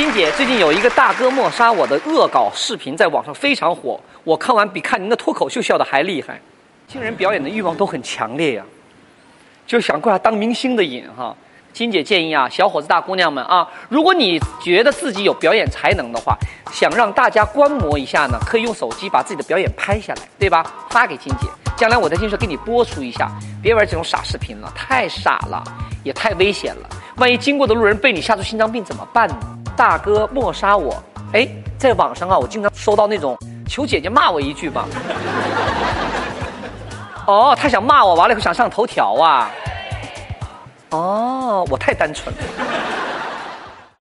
金姐，最近有一个大哥抹杀我的恶搞视频在网上非常火，我看完比看您的脱口秀笑的还厉害。新人表演的欲望都很强烈呀、就想过来当明星的瘾哈。金姐建议啊，小伙子、大姑娘们啊，如果你觉得自己有表演才能的话，想让大家观摩一下呢，可以用手机把自己的表演拍下来，对吧？发给金姐，将来我在金社给你播出一下。别玩这种傻视频了，太傻了，也太危险了。万一经过的路人被你吓出心脏病怎么办呢？大哥莫杀我！哎，在网上啊，我经常收到那种求姐姐骂我一句吧。哦，他想骂我，完了以后想上头条啊。哦，我太单纯了。